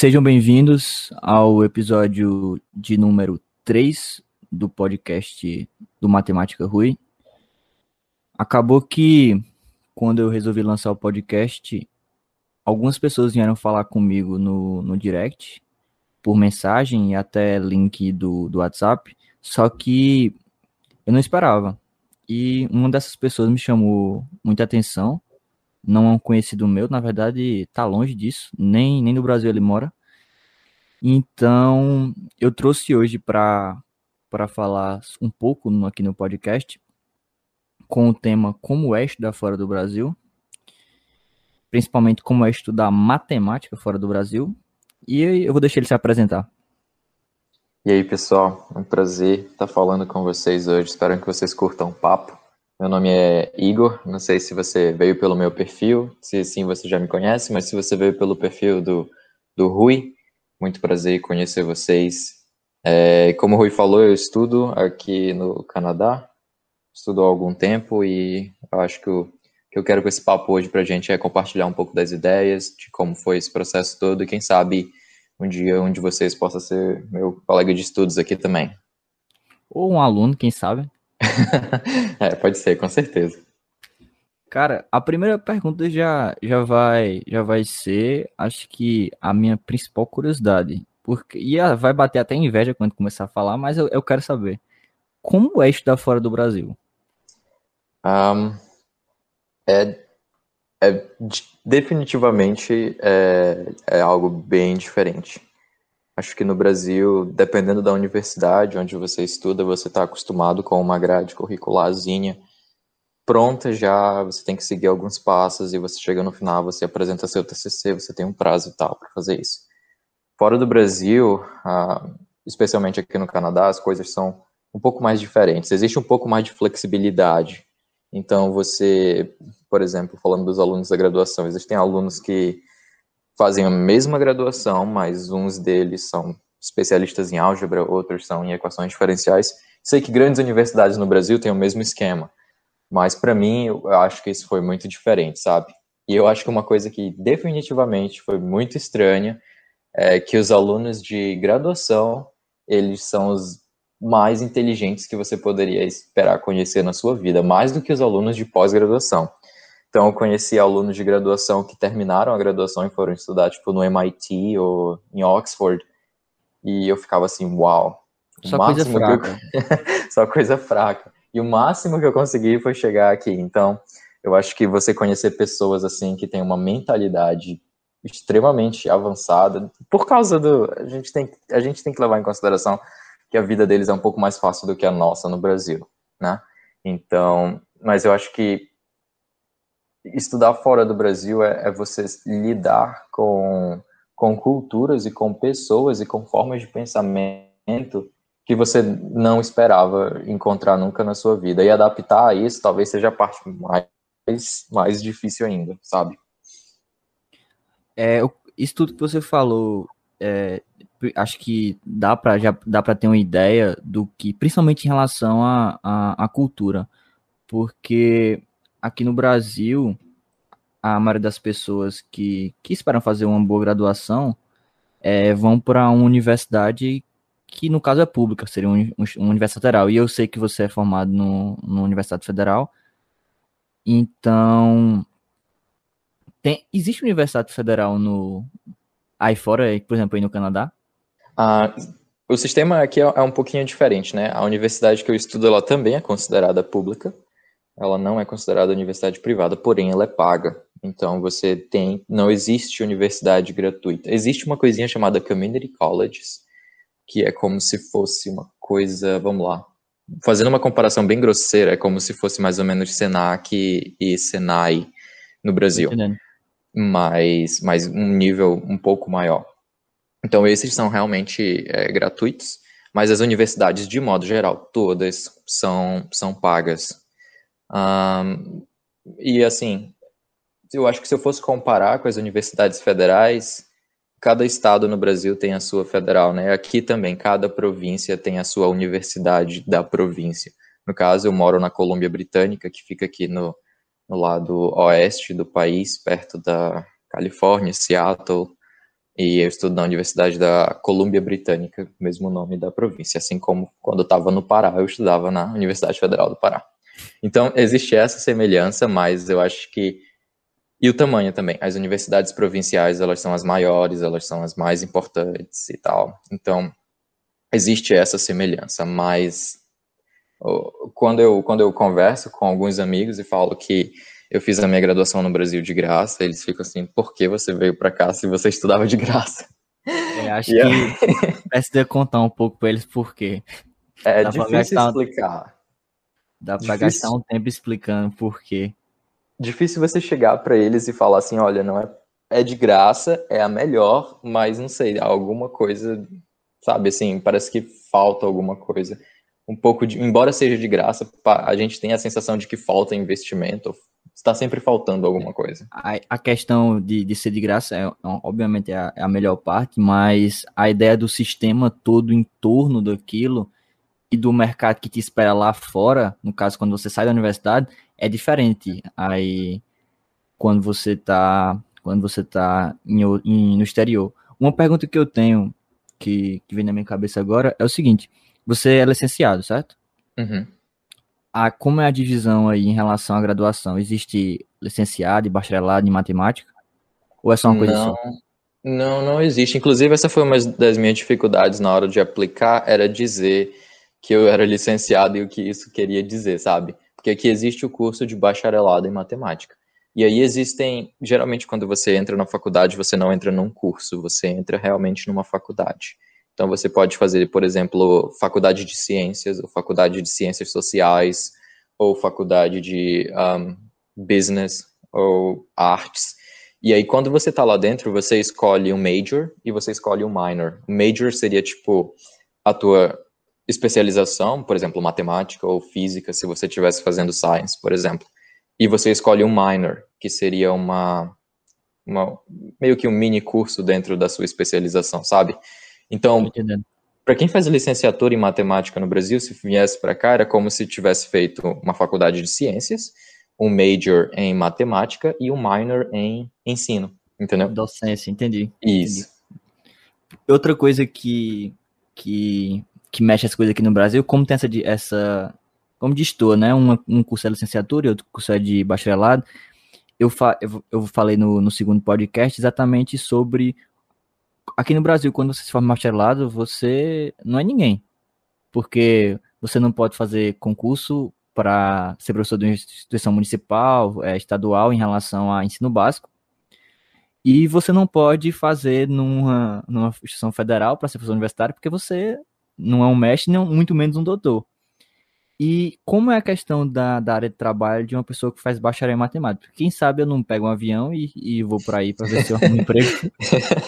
Sejam bem-vindos ao episódio de número 3 do podcast do Matemática Rui. Acabou que, quando eu resolvi lançar o podcast, algumas pessoas vieram falar comigo no, no direct, por mensagem e até link do, do WhatsApp, só que eu não esperava. E uma dessas pessoas me chamou muita atenção, não é um conhecido meu, na verdade tá longe disso, nem, nem no Brasil ele mora. Então, eu trouxe hoje para falar um pouco aqui no podcast com o tema Como é estudar fora do Brasil, principalmente como é estudar matemática fora do Brasil, e eu vou deixar ele se apresentar. E aí, pessoal, é um prazer estar falando com vocês hoje. Espero que vocês curtam o papo. Meu nome é Igor. Não sei se você veio pelo meu perfil, se sim você já me conhece, mas se você veio pelo perfil do, do Rui, muito prazer em conhecer vocês. É, como o Rui falou, eu estudo aqui no Canadá, estudo há algum tempo e eu acho que o que eu quero com esse papo hoje para a gente é compartilhar um pouco das ideias, de como foi esse processo todo e quem sabe um dia um de vocês possa ser meu colega de estudos aqui também. Ou um aluno, quem sabe. é, pode ser, com certeza. Cara, a primeira pergunta já, já vai já vai ser, acho que a minha principal curiosidade, porque e vai bater até inveja quando começar a falar, mas eu, eu quero saber como é estudar fora do Brasil. Um, é, é definitivamente é, é algo bem diferente. Acho que no Brasil, dependendo da universidade onde você estuda, você está acostumado com uma grade curricularzinha pronta já, você tem que seguir alguns passos e você chega no final, você apresenta seu TCC, você tem um prazo e tal para fazer isso. Fora do Brasil, ah, especialmente aqui no Canadá, as coisas são um pouco mais diferentes. Existe um pouco mais de flexibilidade. Então, você, por exemplo, falando dos alunos da graduação, existem alunos que fazem a mesma graduação, mas uns deles são especialistas em álgebra, outros são em equações diferenciais. Sei que grandes universidades no Brasil têm o mesmo esquema. Mas para mim, eu acho que isso foi muito diferente, sabe? E eu acho que uma coisa que definitivamente foi muito estranha é que os alunos de graduação, eles são os mais inteligentes que você poderia esperar conhecer na sua vida, mais do que os alunos de pós-graduação. Então, eu conheci alunos de graduação que terminaram a graduação e foram estudar, tipo, no MIT ou em Oxford, e eu ficava assim, uau. Só coisa fraca. Eu... Só coisa fraca. E o máximo que eu consegui foi chegar aqui. Então, eu acho que você conhecer pessoas assim que têm uma mentalidade extremamente avançada, por causa do a gente tem a gente tem que levar em consideração que a vida deles é um pouco mais fácil do que a nossa no Brasil, né? Então, mas eu acho que estudar fora do Brasil é, é você lidar com com culturas e com pessoas e com formas de pensamento que você não esperava encontrar nunca na sua vida. E adaptar a isso talvez seja a parte mais, mais difícil ainda, sabe? É, isso tudo que você falou, é, acho que dá para já dá para ter uma ideia do que, principalmente em relação à a, a, a, cultura, porque aqui no Brasil a maioria das pessoas que, que esperam fazer uma boa graduação é, vão para uma universidade que no caso é pública, seria um, um, uma universidade federal. E eu sei que você é formado no, no Universidade Federal. Então, tem, existe universidade federal no aí fora, por exemplo, aí no Canadá? Ah, o sistema aqui é, é um pouquinho diferente, né? A universidade que eu estudo, ela também é considerada pública. Ela não é considerada universidade privada, porém ela é paga. Então você tem, não existe universidade gratuita. Existe uma coisinha chamada community colleges, que é como se fosse uma coisa, vamos lá, fazendo uma comparação bem grosseira, é como se fosse mais ou menos Senac e Senai no Brasil, mas, mas um nível um pouco maior. Então esses são realmente é, gratuitos, mas as universidades de modo geral, todas são, são pagas. Um, e assim, eu acho que se eu fosse comparar com as universidades federais, cada estado no Brasil tem a sua federal, né? Aqui também, cada província tem a sua universidade da província. No caso, eu moro na Colômbia Britânica, que fica aqui no, no lado oeste do país, perto da Califórnia, Seattle. E eu estudo na Universidade da Colômbia Britânica, mesmo nome da província, assim como quando eu estava no Pará, eu estudava na Universidade Federal do Pará. Então, existe essa semelhança, mas eu acho que e o tamanho também. As universidades provinciais, elas são as maiores, elas são as mais importantes e tal. Então, existe essa semelhança, mas quando eu, quando eu converso com alguns amigos e falo que eu fiz a minha graduação no Brasil de graça, eles ficam assim, por que você veio para cá se você estudava de graça? É, acho e que precisa contar um pouco para eles por quê. É Dá difícil explicar. Dá para gastar um tempo explicando por quê difícil você chegar para eles e falar assim, olha, não é é de graça, é a melhor, mas não sei, alguma coisa, sabe, assim, parece que falta alguma coisa. Um pouco de, embora seja de graça, a gente tem a sensação de que falta investimento, está sempre faltando alguma coisa. A, a questão de, de, ser de graça é, obviamente, é a, é a melhor parte, mas a ideia do sistema todo em torno daquilo e do mercado que te espera lá fora, no caso, quando você sai da universidade, é diferente. Aí, quando você está quando você tá em, em, no exterior. Uma pergunta que eu tenho, que, que vem na minha cabeça agora, é o seguinte: você é licenciado, certo? Uhum. A, como é a divisão aí em relação à graduação? Existe licenciado e bacharelado em matemática? Ou é só uma coisa não, só? Não, não existe. Inclusive, essa foi uma das minhas dificuldades na hora de aplicar, era dizer que eu era licenciado e o que isso queria dizer, sabe? Porque aqui existe o curso de bacharelado em matemática. E aí existem, geralmente quando você entra na faculdade, você não entra num curso, você entra realmente numa faculdade. Então você pode fazer, por exemplo, faculdade de ciências, ou faculdade de ciências sociais, ou faculdade de um, business, ou artes. E aí quando você está lá dentro, você escolhe um major e você escolhe um minor. O major seria tipo a tua especialização, por exemplo, matemática ou física, se você estivesse fazendo science, por exemplo, e você escolhe um minor, que seria uma, uma meio que um mini curso dentro da sua especialização, sabe? Então, para quem faz licenciatura em matemática no Brasil, se viesse para cá, era como se tivesse feito uma faculdade de ciências, um major em matemática e um minor em ensino, entendeu? Docência, entendi. Isso. Entendi. Outra coisa que, que que mexe as coisas aqui no Brasil, como tem essa, essa como distor, né? Um, um curso é licenciatura e outro curso é de bacharelado. Eu, fa, eu, eu falei no, no segundo podcast exatamente sobre aqui no Brasil, quando você se forma bacharelado, você não é ninguém. Porque você não pode fazer concurso para ser professor de uma instituição municipal, é, estadual, em relação a ensino básico. E você não pode fazer numa, numa instituição federal para ser professor universitário, porque você não é um mestre, nem muito menos um doutor. E como é a questão da, da área de trabalho de uma pessoa que faz bacharel em matemática? Quem sabe eu não pego um avião e, e vou por aí para ver se eu arrumo um emprego.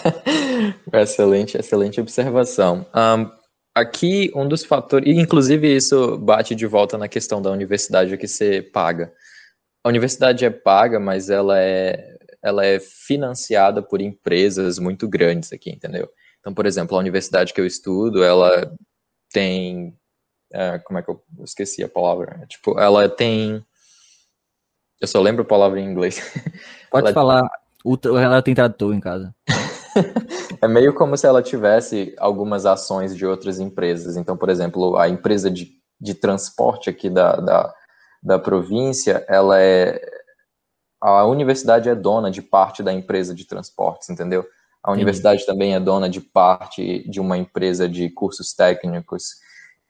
excelente, excelente observação. Um, aqui, um dos fatores, e inclusive isso bate de volta na questão da universidade que você paga. A universidade é paga, mas ela é, ela é financiada por empresas muito grandes aqui, entendeu? Então, por exemplo, a universidade que eu estudo, ela tem. É, como é que eu, esqueci a palavra? Tipo, ela tem. Eu só lembro a palavra em inglês. Pode ela falar. Ela tem tradutor em casa. é meio como se ela tivesse algumas ações de outras empresas. Então, por exemplo, a empresa de, de transporte aqui da, da, da província, ela é. A universidade é dona de parte da empresa de transportes, entendeu? A universidade também é dona de parte de uma empresa de cursos técnicos.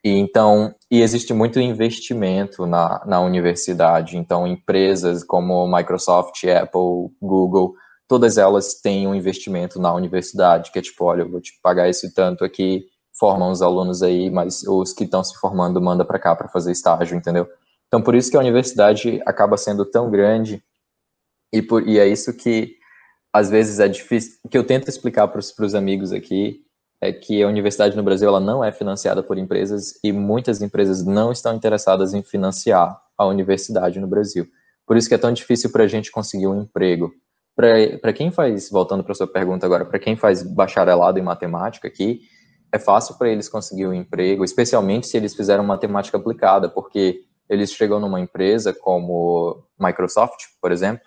E então, e existe muito investimento na, na universidade. Então, empresas como Microsoft, Apple, Google, todas elas têm um investimento na universidade, que é tipo, olha, eu vou te pagar esse tanto aqui, formam os alunos aí, mas os que estão se formando manda para cá para fazer estágio, entendeu? Então, por isso que a universidade acaba sendo tão grande e, por, e é isso que às vezes é difícil, o que eu tento explicar para os amigos aqui é que a universidade no Brasil ela não é financiada por empresas e muitas empresas não estão interessadas em financiar a universidade no Brasil. Por isso que é tão difícil para a gente conseguir um emprego. Para quem faz, voltando para sua pergunta agora, para quem faz bacharelado em matemática aqui, é fácil para eles conseguir um emprego, especialmente se eles fizeram matemática aplicada, porque eles chegam numa empresa como Microsoft, por exemplo,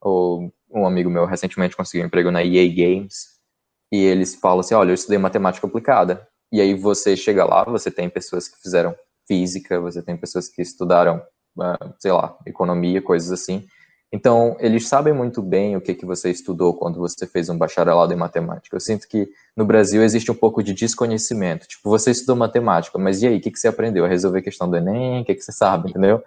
ou um amigo meu recentemente conseguiu um emprego na EA Games. e eles falam assim, olha, eu estudei matemática aplicada. E aí você chega lá, você tem pessoas que fizeram física, você tem pessoas que estudaram, uh, sei lá, economia, coisas assim. Então, eles sabem muito bem o que, que você estudou quando você fez um bacharelado em matemática. Eu sinto que no Brasil existe um pouco de desconhecimento. Tipo, você estudou matemática, mas e aí, o que, que você aprendeu? A resolver a questão do Enem? O que, que você sabe, entendeu?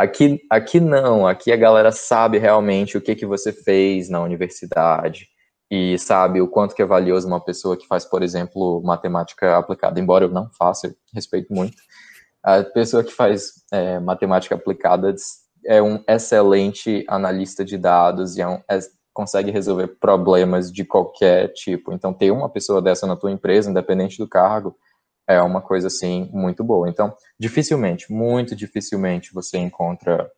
Aqui, aqui não, aqui a galera sabe realmente o que, que você fez na universidade e sabe o quanto que é valioso uma pessoa que faz, por exemplo, matemática aplicada, embora eu não faça, eu respeito muito. A pessoa que faz é, matemática aplicada é um excelente analista de dados e é um, é, consegue resolver problemas de qualquer tipo. Então, ter uma pessoa dessa na tua empresa, independente do cargo, é uma coisa assim muito boa. Então, dificilmente, muito dificilmente você encontra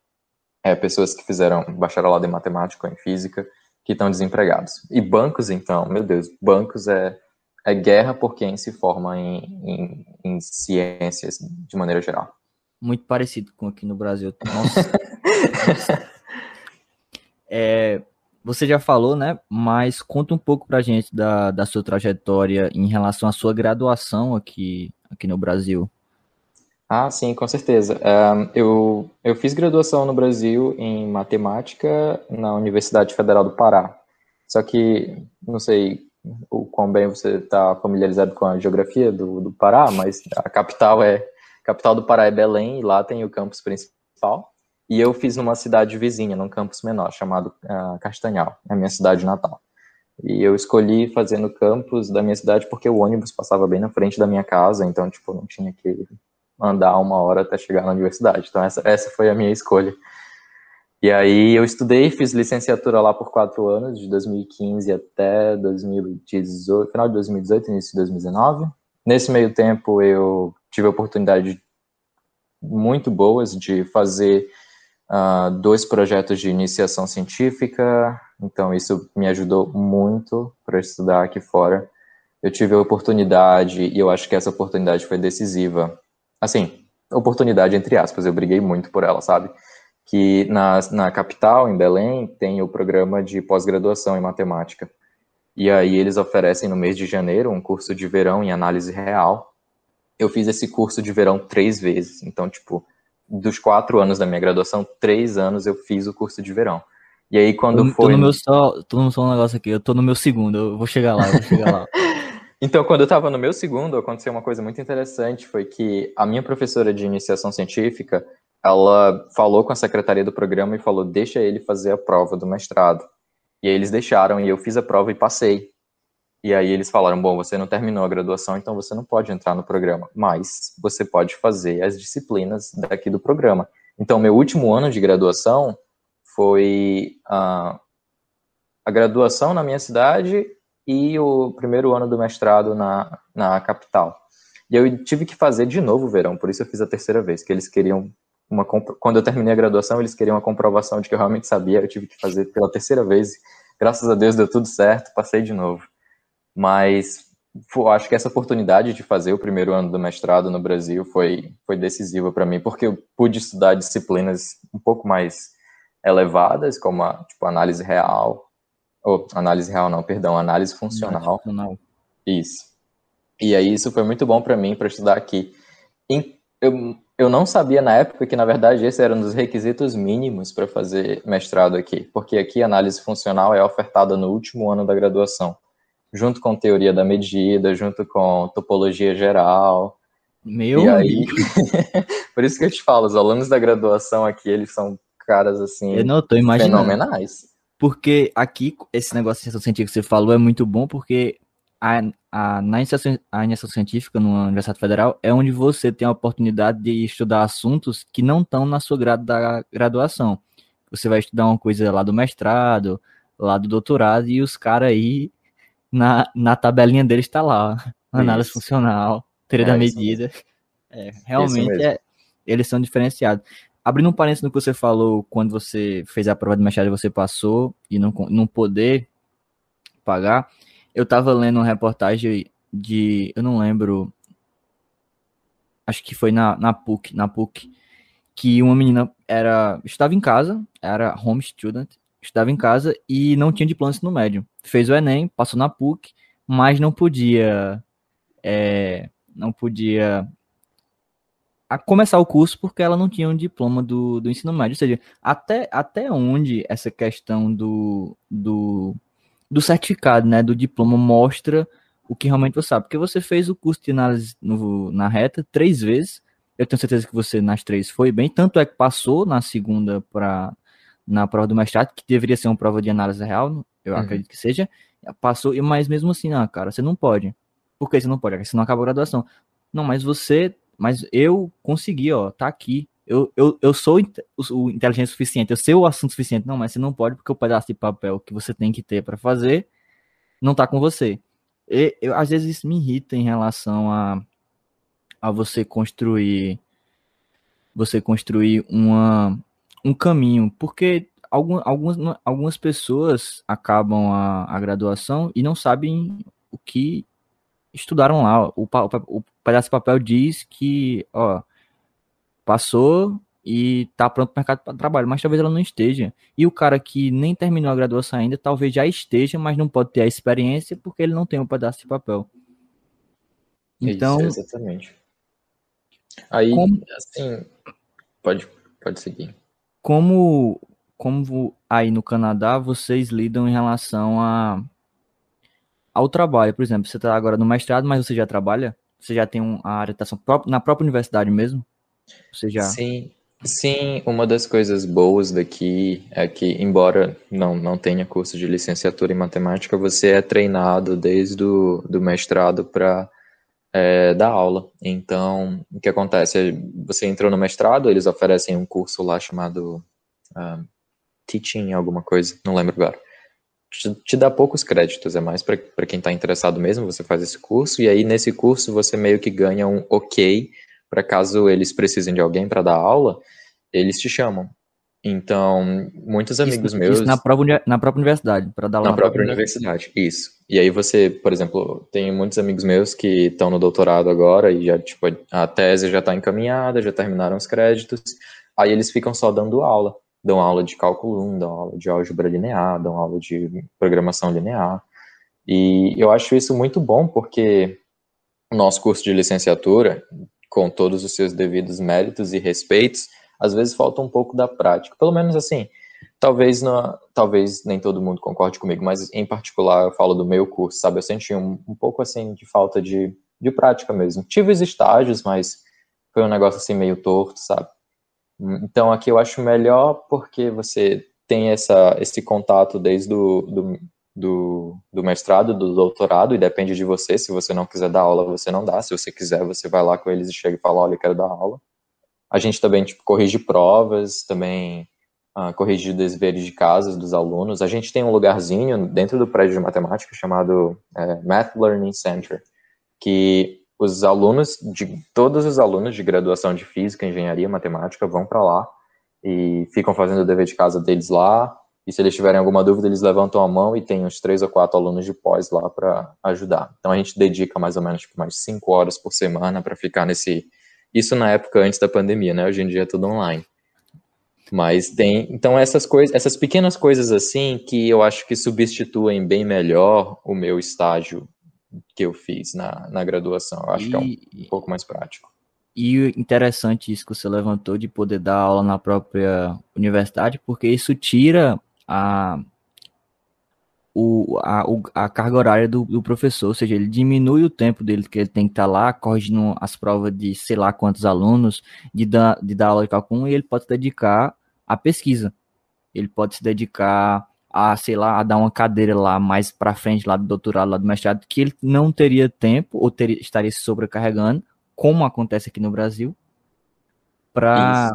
é, pessoas que fizeram bacharelado em matemática ou em física que estão desempregados. E bancos, então, meu Deus, bancos é, é guerra por quem se forma em, em, em ciências de maneira geral. Muito parecido com aqui no Brasil. Nossa. é, você já falou, né? Mas conta um pouco pra gente da, da sua trajetória em relação à sua graduação aqui, aqui no Brasil. Ah, sim, com certeza. Um, eu, eu fiz graduação no Brasil em matemática na Universidade Federal do Pará. Só que, não sei o quão bem você está familiarizado com a geografia do, do Pará, mas a capital é a capital do Pará é Belém e lá tem o campus principal. E eu fiz numa cidade vizinha, num campus menor, chamado uh, Castanhal, é a minha cidade natal. E eu escolhi fazer no campus da minha cidade porque o ônibus passava bem na frente da minha casa, então, tipo, não tinha que andar uma hora até chegar na universidade. Então, essa, essa foi a minha escolha. E aí eu estudei, fiz licenciatura lá por quatro anos, de 2015 até 2018, final de 2018, início de 2019. Nesse meio tempo eu tive a oportunidade muito boas de fazer uh, dois projetos de iniciação científica, então isso me ajudou muito para estudar aqui fora. Eu tive a oportunidade, e eu acho que essa oportunidade foi decisiva. Assim, oportunidade entre aspas, eu briguei muito por ela, sabe? Que na, na capital, em Belém, tem o programa de pós-graduação em matemática. E aí eles oferecem no mês de janeiro um curso de verão em análise real. Eu fiz esse curso de verão três vezes. Então, tipo, dos quatro anos da minha graduação, três anos eu fiz o curso de verão. E aí quando eu, foi... Tô no meu só, tô no só um negócio aqui, eu tô no meu segundo, eu vou chegar lá, vou chegar lá. então, quando eu estava no meu segundo, aconteceu uma coisa muito interessante, foi que a minha professora de iniciação científica, ela falou com a secretaria do programa e falou, deixa ele fazer a prova do mestrado. E aí eles deixaram, e eu fiz a prova e passei. E aí eles falaram: bom, você não terminou a graduação, então você não pode entrar no programa, mas você pode fazer as disciplinas daqui do programa. Então, meu último ano de graduação foi uh, a graduação na minha cidade e o primeiro ano do mestrado na, na capital. E eu tive que fazer de novo o verão, por isso eu fiz a terceira vez, que eles queriam uma quando eu terminei a graduação, eles queriam uma comprovação de que eu realmente sabia, eu tive que fazer pela terceira vez. Graças a Deus deu tudo certo, passei de novo. Mas pô, acho que essa oportunidade de fazer o primeiro ano do mestrado no Brasil foi, foi decisiva para mim, porque eu pude estudar disciplinas um pouco mais elevadas, como a tipo, análise real, ou análise real não, perdão, análise funcional. funcional. Isso. E aí isso foi muito bom para mim para estudar aqui. Eu, eu não sabia na época que, na verdade, esse era um dos requisitos mínimos para fazer mestrado aqui, porque aqui a análise funcional é ofertada no último ano da graduação junto com teoria da medida, junto com topologia geral. Meu e aí, por isso que eu te falo, os alunos da graduação aqui, eles são caras assim, eu não tô imaginando. fenomenais. Porque aqui, esse negócio de iniciação científica que você falou é muito bom, porque a, a, na iniciação, a iniciação científica numa Universidade Federal é onde você tem a oportunidade de estudar assuntos que não estão na sua grade da graduação. Você vai estudar uma coisa lá do mestrado, lá do doutorado, e os caras aí na, na tabelinha deles está lá, análise isso. funcional, teoria é, da medida. É, realmente é, eles são diferenciados. Abrindo um parênteses no que você falou, quando você fez a prova de mestrado você passou e não, não poder pagar, eu estava lendo uma reportagem de, eu não lembro, acho que foi na, na PUC, na PUC, que uma menina era estava em casa, era home student, estava em casa e não tinha diploma no médio. Fez o Enem, passou na PUC, mas não podia é, não podia começar o curso porque ela não tinha um diploma do, do ensino médio. Ou seja, até, até onde essa questão do, do, do certificado, né, do diploma, mostra o que realmente você sabe. Porque você fez o curso de análise no, na reta três vezes. Eu tenho certeza que você nas três foi bem. Tanto é que passou na segunda para na prova do mestrado, que deveria ser uma prova de análise real, eu uhum. acredito que seja. Passou, mas mesmo assim, não, cara, você não pode. Por que você não pode? Você não acabou a graduação. Não, mas você. Mas eu consegui, ó, tá aqui. Eu, eu, eu sou o, inteligente suficiente, eu sei o assunto suficiente. Não, mas você não pode, porque o pedaço de papel que você tem que ter para fazer não tá com você. E, eu, às vezes isso me irrita em relação a, a você construir você construir uma, um caminho, porque algum, algumas, algumas pessoas acabam a, a graduação e não sabem o que estudaram lá. O, o, o pedaço de papel diz que, ó, passou e tá pronto para o mercado de trabalho, mas talvez ela não esteja. E o cara que nem terminou a graduação ainda, talvez já esteja, mas não pode ter a experiência porque ele não tem um pedaço de papel. Então, Isso, exatamente. Aí, como, assim, pode, pode seguir. Como, como aí no Canadá vocês lidam em relação a ao trabalho, por exemplo, você está agora no mestrado, mas você já trabalha? Você já tem uma área na própria universidade mesmo? Você já... Sim, sim. Uma das coisas boas daqui é que, embora não, não tenha curso de licenciatura em matemática, você é treinado desde o do mestrado para é, aula. Então, o que acontece? Você entrou no mestrado, eles oferecem um curso lá chamado uh, Teaching alguma coisa, não lembro agora te, te dá poucos créditos, é mais para quem está interessado mesmo, você faz esse curso, e aí nesse curso você meio que ganha um ok, para caso eles precisem de alguém para dar aula, eles te chamam. Então, muitos amigos isso, meus. Isso na própria, na própria universidade, para dar aula na, na própria, própria universidade. universidade, isso. E aí você, por exemplo, tem muitos amigos meus que estão no doutorado agora e já, tipo, a tese já está encaminhada, já terminaram os créditos, aí eles ficam só dando aula dão aula de cálculo 1, dão aula de álgebra linear, dão aula de programação linear. E eu acho isso muito bom porque o nosso curso de licenciatura, com todos os seus devidos méritos e respeitos, às vezes falta um pouco da prática. Pelo menos assim, talvez não, talvez nem todo mundo concorde comigo, mas em particular eu falo do meu curso, sabe? Eu senti um, um pouco assim de falta de, de prática mesmo. Tive os estágios, mas foi um negócio assim meio torto, sabe? Então aqui eu acho melhor porque você tem essa, esse contato desde do, do, do, do, mestrado, do doutorado, e depende de você. Se você não quiser dar aula, você não dá. Se você quiser, você vai lá com eles e chega e fala, olha, eu quero dar aula. A gente também tipo, corrige provas, também uh, corrige deveres de casa dos alunos. A gente tem um lugarzinho dentro do prédio de matemática chamado é, Math Learning Center, que os alunos, de todos os alunos de graduação de física, engenharia, matemática vão para lá e ficam fazendo o dever de casa deles lá. E se eles tiverem alguma dúvida, eles levantam a mão e tem uns três ou quatro alunos de pós lá para ajudar. Então a gente dedica mais ou menos tipo, mais cinco horas por semana para ficar nesse. Isso na época antes da pandemia, né? Hoje em dia é tudo online. Mas tem, então essas coisas, essas pequenas coisas assim que eu acho que substituem bem melhor o meu estágio que eu fiz na, na graduação. Eu acho e, que é um, um, pouco mais prático. E interessante isso que você levantou de poder dar aula na própria universidade, porque isso tira a, o, a, o, a carga horária do, do, professor, ou seja, ele diminui o tempo dele que ele tem que estar lá corrigindo as provas de sei lá quantos alunos, de, dar, de dar aula de cálculo, e ele pode se dedicar à pesquisa. Ele pode se dedicar a, sei lá, a dar uma cadeira lá mais para frente, lá do doutorado, lá do mestrado, que ele não teria tempo ou teria, estaria se sobrecarregando, como acontece aqui no Brasil, para.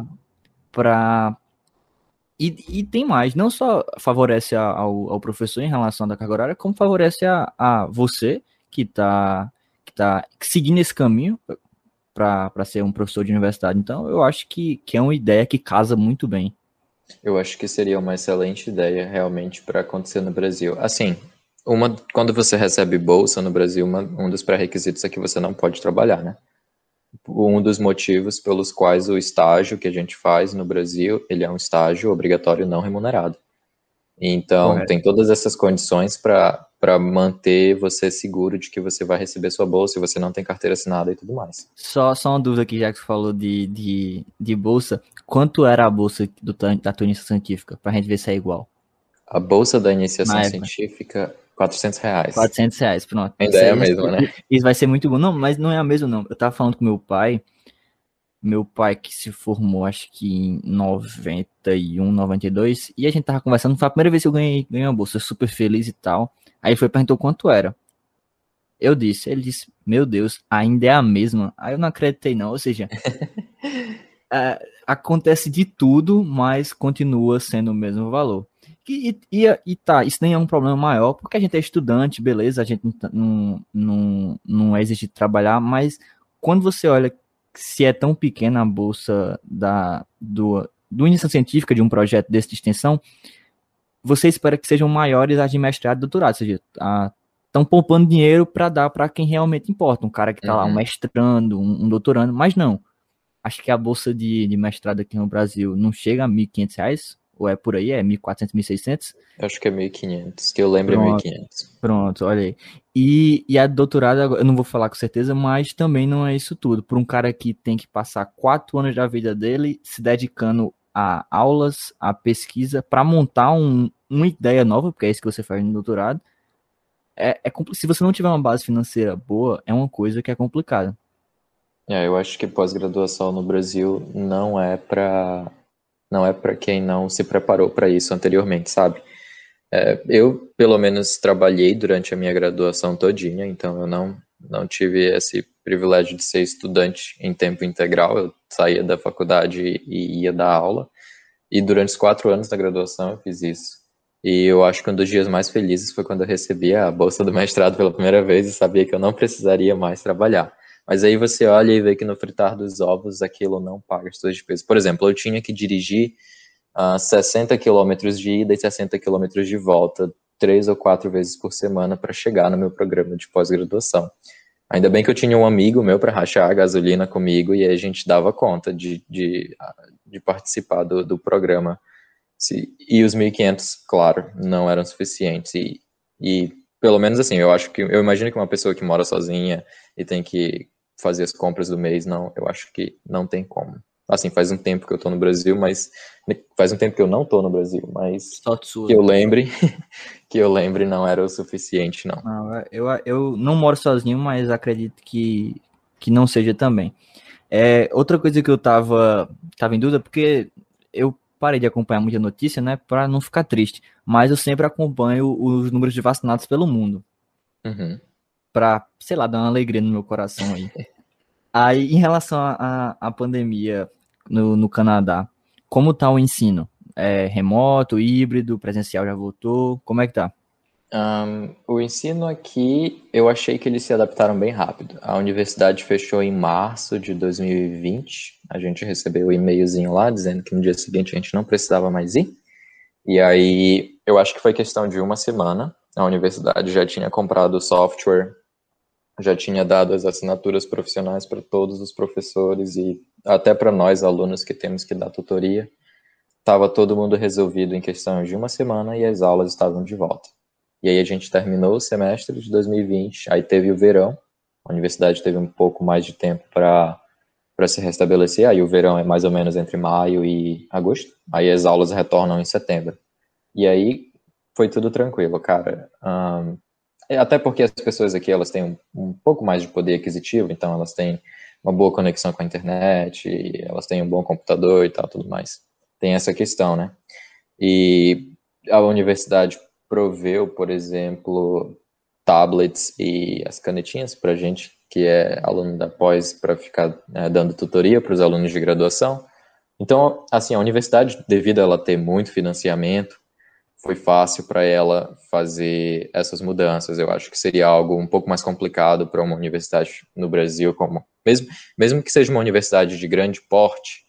E, e, tem mais, não só favorece ao, ao, professor em relação da carga horária, como favorece a, a você que está que tá seguindo esse caminho para ser um professor de universidade. Então, eu acho que, que é uma ideia que casa muito bem. Eu acho que seria uma excelente ideia realmente para acontecer no Brasil. Assim, uma, quando você recebe bolsa no Brasil, uma, um dos pré-requisitos é que você não pode trabalhar, né? Um dos motivos pelos quais o estágio que a gente faz no Brasil, ele é um estágio obrigatório não remunerado. Então, Correto. tem todas essas condições para manter você seguro de que você vai receber sua bolsa e você não tem carteira assinada e tudo mais. Só, só uma dúvida aqui, já que você falou de, de, de bolsa. Quanto era a bolsa do, da tua iniciação científica? Para a gente ver se é igual. A bolsa da iniciação científica, 400 reais. 400 reais, pronto. Ainda é a mesma, né? Isso vai ser muito bom. Não, mas não é a mesma, não. Eu tava falando com meu pai, meu pai que se formou, acho que em 91, 92, e a gente tava conversando, foi a primeira vez que eu ganhei, ganhei uma bolsa, super feliz e tal. Aí foi perguntou quanto era. Eu disse, ele disse, meu Deus, ainda é a mesma. Aí eu não acreditei não, ou seja, é, acontece de tudo, mas continua sendo o mesmo valor. E, e, e, tá, isso nem é um problema maior, porque a gente é estudante, beleza, a gente não, não, não existe trabalhar, mas quando você olha se é tão pequena a bolsa da, do, do iniciação científica de um projeto desse de extensão, você espera que sejam maiores as de mestrado e doutorado, ou seja, estão poupando dinheiro para dar para quem realmente importa, um cara que está uhum. lá, um uhum. mestrando, um, um, doutorando, mas não. Acho que a bolsa de, de mestrado aqui no Brasil não chega a R$ 1.500, ou é por aí, é 1.400, 1.600? Acho que é 1.500, que eu lembro Pronto. é 1.500. Pronto, olha aí. E, e a doutorado, eu não vou falar com certeza, mas também não é isso tudo. Por um cara que tem que passar quatro anos da vida dele se dedicando a aulas, a pesquisa, para montar um, uma ideia nova, porque é isso que você faz no doutorado, é, é, se você não tiver uma base financeira boa, é uma coisa que é complicada. É, eu acho que pós-graduação no Brasil não é para não é para quem não se preparou para isso anteriormente, sabe? É, eu, pelo menos, trabalhei durante a minha graduação todinha, então eu não, não tive esse privilégio de ser estudante em tempo integral. Eu saía da faculdade e ia dar aula. E durante os quatro anos da graduação eu fiz isso. E eu acho que um dos dias mais felizes foi quando eu recebi a bolsa do mestrado pela primeira vez e sabia que eu não precisaria mais trabalhar. Mas aí você olha e vê que no fritar dos ovos aquilo não paga as suas despesas. Por exemplo, eu tinha que dirigir uh, 60 quilômetros de ida e 60 quilômetros de volta, três ou quatro vezes por semana para chegar no meu programa de pós-graduação. Ainda bem que eu tinha um amigo meu para rachar a gasolina comigo e a gente dava conta de, de, de participar do, do programa. E os 1.500, claro, não eram suficientes. E, e pelo menos assim, eu acho que eu imagino que uma pessoa que mora sozinha e tem que fazer as compras do mês, não, eu acho que não tem como. Assim, faz um tempo que eu tô no Brasil, mas faz um tempo que eu não tô no Brasil, mas que eu lembre, que eu lembre não era o suficiente, não. não. eu, eu não moro sozinho, mas acredito que, que não seja também. É, outra coisa que eu tava, tava em dúvida, porque eu parei de acompanhar muita notícia, né, para não ficar triste, mas eu sempre acompanho os números de vacinados pelo mundo. Uhum para, sei lá, dar uma alegria no meu coração aí. aí, em relação à pandemia no, no Canadá, como tá o ensino? É remoto, híbrido, presencial já voltou? Como é que tá? Um, o ensino aqui, eu achei que eles se adaptaram bem rápido. A universidade fechou em março de 2020. A gente recebeu o um e-mailzinho lá dizendo que no dia seguinte a gente não precisava mais ir. E aí, eu acho que foi questão de uma semana. A universidade já tinha comprado o software já tinha dado as assinaturas profissionais para todos os professores e até para nós alunos que temos que dar tutoria. Estava todo mundo resolvido em questão de uma semana e as aulas estavam de volta. E aí a gente terminou o semestre de 2020, aí teve o verão, a universidade teve um pouco mais de tempo para para se restabelecer, aí o verão é mais ou menos entre maio e agosto, aí as aulas retornam em setembro. E aí foi tudo tranquilo, cara. Um, até porque as pessoas aqui elas têm um, um, pouco mais de poder aquisitivo, então elas têm uma boa conexão com a internet, elas têm um bom computador e tal, tudo mais. Tem essa questão, né? E a universidade proveu, por exemplo, tablets e as canetinhas para gente que é aluno da pós para ficar né, dando tutoria para os alunos de graduação. Então, assim, a universidade, devido a ela ter muito financiamento, foi fácil para ela fazer essas mudanças. Eu acho que seria algo um pouco mais complicado para uma universidade no Brasil, como mesmo, mesmo que seja uma universidade de grande porte,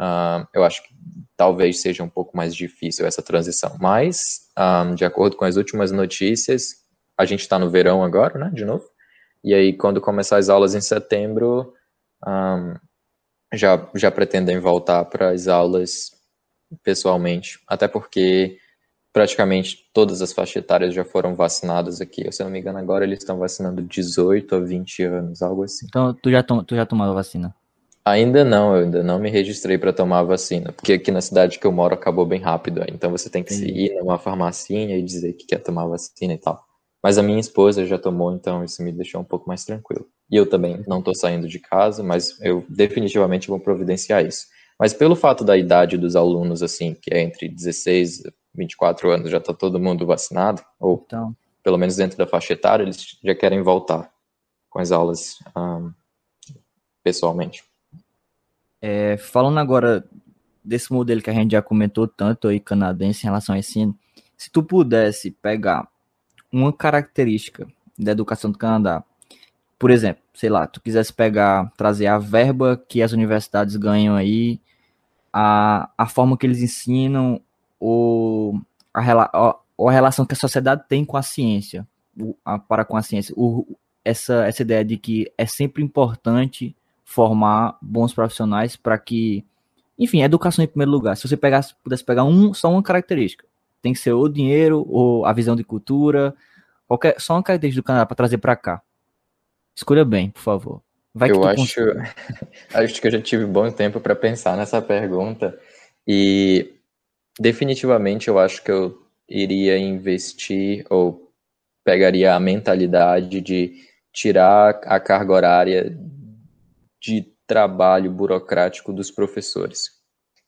uh, eu acho que talvez seja um pouco mais difícil essa transição. Mas, um, de acordo com as últimas notícias, a gente está no verão agora, né, de novo. E aí, quando começar as aulas em setembro, um, já, já pretendem voltar para as aulas pessoalmente, até porque praticamente todas as faixas etárias já foram vacinadas aqui. Se eu não me engano, agora eles estão vacinando 18 a 20 anos, algo assim. Então, tu já, tom, tu já tomou a vacina? Ainda não, eu ainda não me registrei para tomar a vacina, porque aqui na cidade que eu moro acabou bem rápido. Então você tem que Sim. ir numa farmacinha e dizer que quer tomar a vacina e tal. Mas a minha esposa já tomou, então isso me deixou um pouco mais tranquilo. E eu também não estou saindo de casa, mas eu definitivamente vou providenciar isso. Mas pelo fato da idade dos alunos, assim, que é entre 16 e 24 anos, já está todo mundo vacinado, ou então. pelo menos dentro da faixa etária, eles já querem voltar com as aulas um, pessoalmente. É, falando agora desse modelo que a gente já comentou tanto aí canadense em relação ao ensino, se tu pudesse pegar uma característica da educação do Canadá, por exemplo, sei lá, tu quisesse pegar, trazer a verba que as universidades ganham aí, a, a forma que eles ensinam, ou a, a, a relação que a sociedade tem com a ciência, o, a, para com a ciência, o, essa, essa ideia de que é sempre importante formar bons profissionais para que, enfim, educação em primeiro lugar. Se você pegasse, pudesse pegar um, só uma característica, tem que ser o dinheiro ou a visão de cultura, qualquer, só uma característica do Canadá para trazer para cá. Escolha bem, por favor. Vai eu acho, acho que eu já tive bom tempo para pensar nessa pergunta e definitivamente eu acho que eu iria investir ou pegaria a mentalidade de tirar a carga horária de trabalho burocrático dos professores.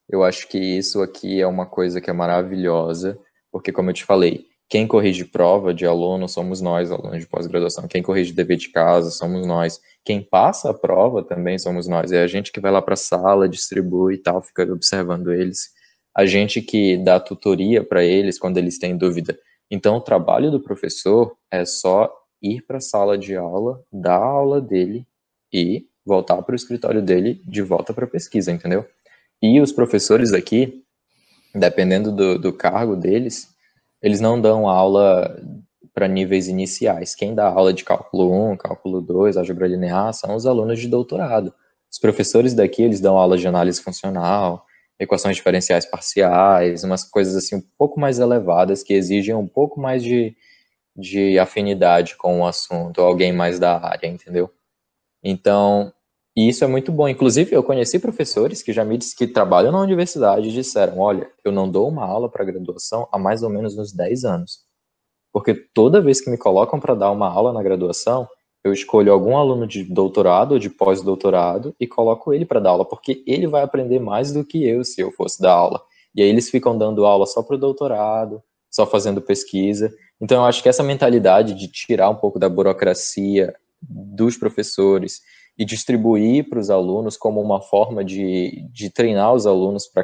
Eu acho que isso aqui é uma coisa que é maravilhosa, porque, como eu te falei, quem corrige prova de aluno somos nós, alunos de pós-graduação. Quem corrige dever de casa somos nós. Quem passa a prova também somos nós. É a gente que vai lá para a sala, distribui e tal, fica observando eles. A gente que dá tutoria para eles quando eles têm dúvida. Então, o trabalho do professor é só ir para a sala de aula, dar a aula dele e voltar para o escritório dele de volta para a pesquisa, entendeu? E os professores aqui, dependendo do, do cargo deles, eles não dão aula para níveis iniciais. Quem dá aula de cálculo 1, cálculo 2, álgebra linear são os alunos de doutorado. Os professores daqui, eles dão aula de análise funcional, equações diferenciais parciais, umas coisas assim um pouco mais elevadas que exigem um pouco mais de, de afinidade com o assunto, alguém mais da área, entendeu? Então, e isso é muito bom. Inclusive, eu conheci professores que já me disseram que trabalham na universidade e disseram: olha, eu não dou uma aula para graduação há mais ou menos uns 10 anos. Porque toda vez que me colocam para dar uma aula na graduação, eu escolho algum aluno de doutorado ou de pós-doutorado e coloco ele para dar aula, porque ele vai aprender mais do que eu se eu fosse dar aula. E aí eles ficam dando aula só para o doutorado, só fazendo pesquisa. Então eu acho que essa mentalidade de tirar um pouco da burocracia dos professores e distribuir para os alunos como uma forma de, de treinar os alunos para